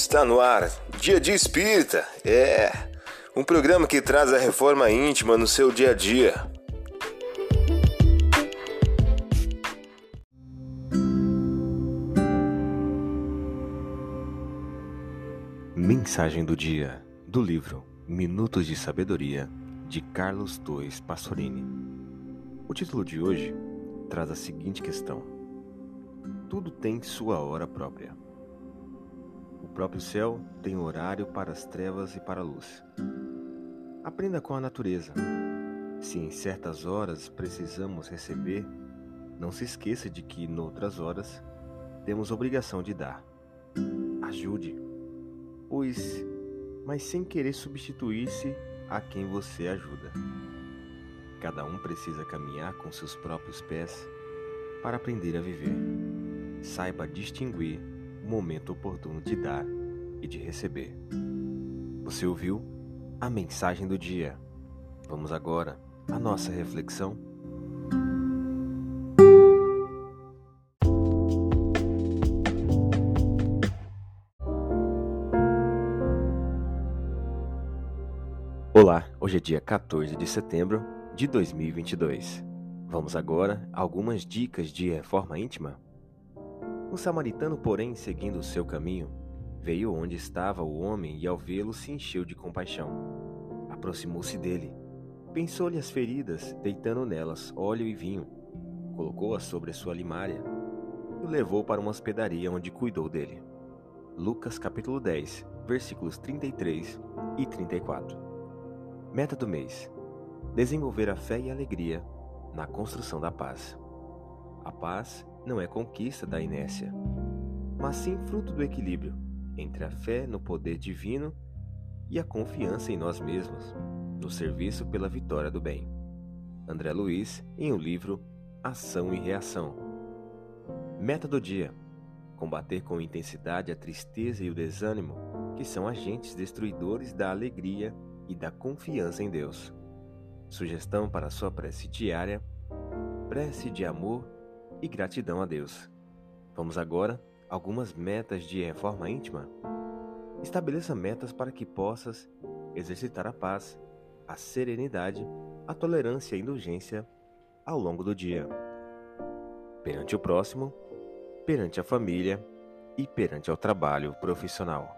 Está no ar, Dia de Espírita. É um programa que traz a reforma íntima no seu dia a dia. Mensagem do dia do livro Minutos de Sabedoria de Carlos Dois Pastorini. O título de hoje traz a seguinte questão: Tudo tem sua hora própria. Próprio céu tem horário para as trevas e para a luz. Aprenda com a natureza. Se em certas horas precisamos receber, não se esqueça de que, noutras horas, temos obrigação de dar. Ajude, pois, mas sem querer substituir-se a quem você ajuda. Cada um precisa caminhar com seus próprios pés para aprender a viver. Saiba distinguir momento oportuno de dar e de receber. Você ouviu a mensagem do dia. Vamos agora à nossa reflexão. Olá, hoje é dia 14 de setembro de 2022. Vamos agora a algumas dicas de reforma íntima. O samaritano, porém, seguindo o seu caminho, veio onde estava o homem e ao vê-lo se encheu de compaixão. Aproximou-se dele, pensou-lhe as feridas, deitando nelas óleo e vinho, colocou-as sobre a sua limária e o levou para uma hospedaria onde cuidou dele. Lucas capítulo 10, versículos 33 e 34. Meta do mês: desenvolver a fé e a alegria na construção da paz. A paz não é conquista da inércia, mas sim fruto do equilíbrio entre a fé no poder divino e a confiança em nós mesmos, no serviço pela vitória do bem. André Luiz, em o um livro Ação e Reação. Meta do dia: combater com intensidade a tristeza e o desânimo, que são agentes destruidores da alegria e da confiança em Deus. Sugestão para sua prece diária: prece de amor e gratidão a Deus. Vamos agora algumas metas de reforma íntima. Estabeleça metas para que possas exercitar a paz, a serenidade, a tolerância e a indulgência ao longo do dia. Perante o próximo, perante a família e perante ao trabalho profissional.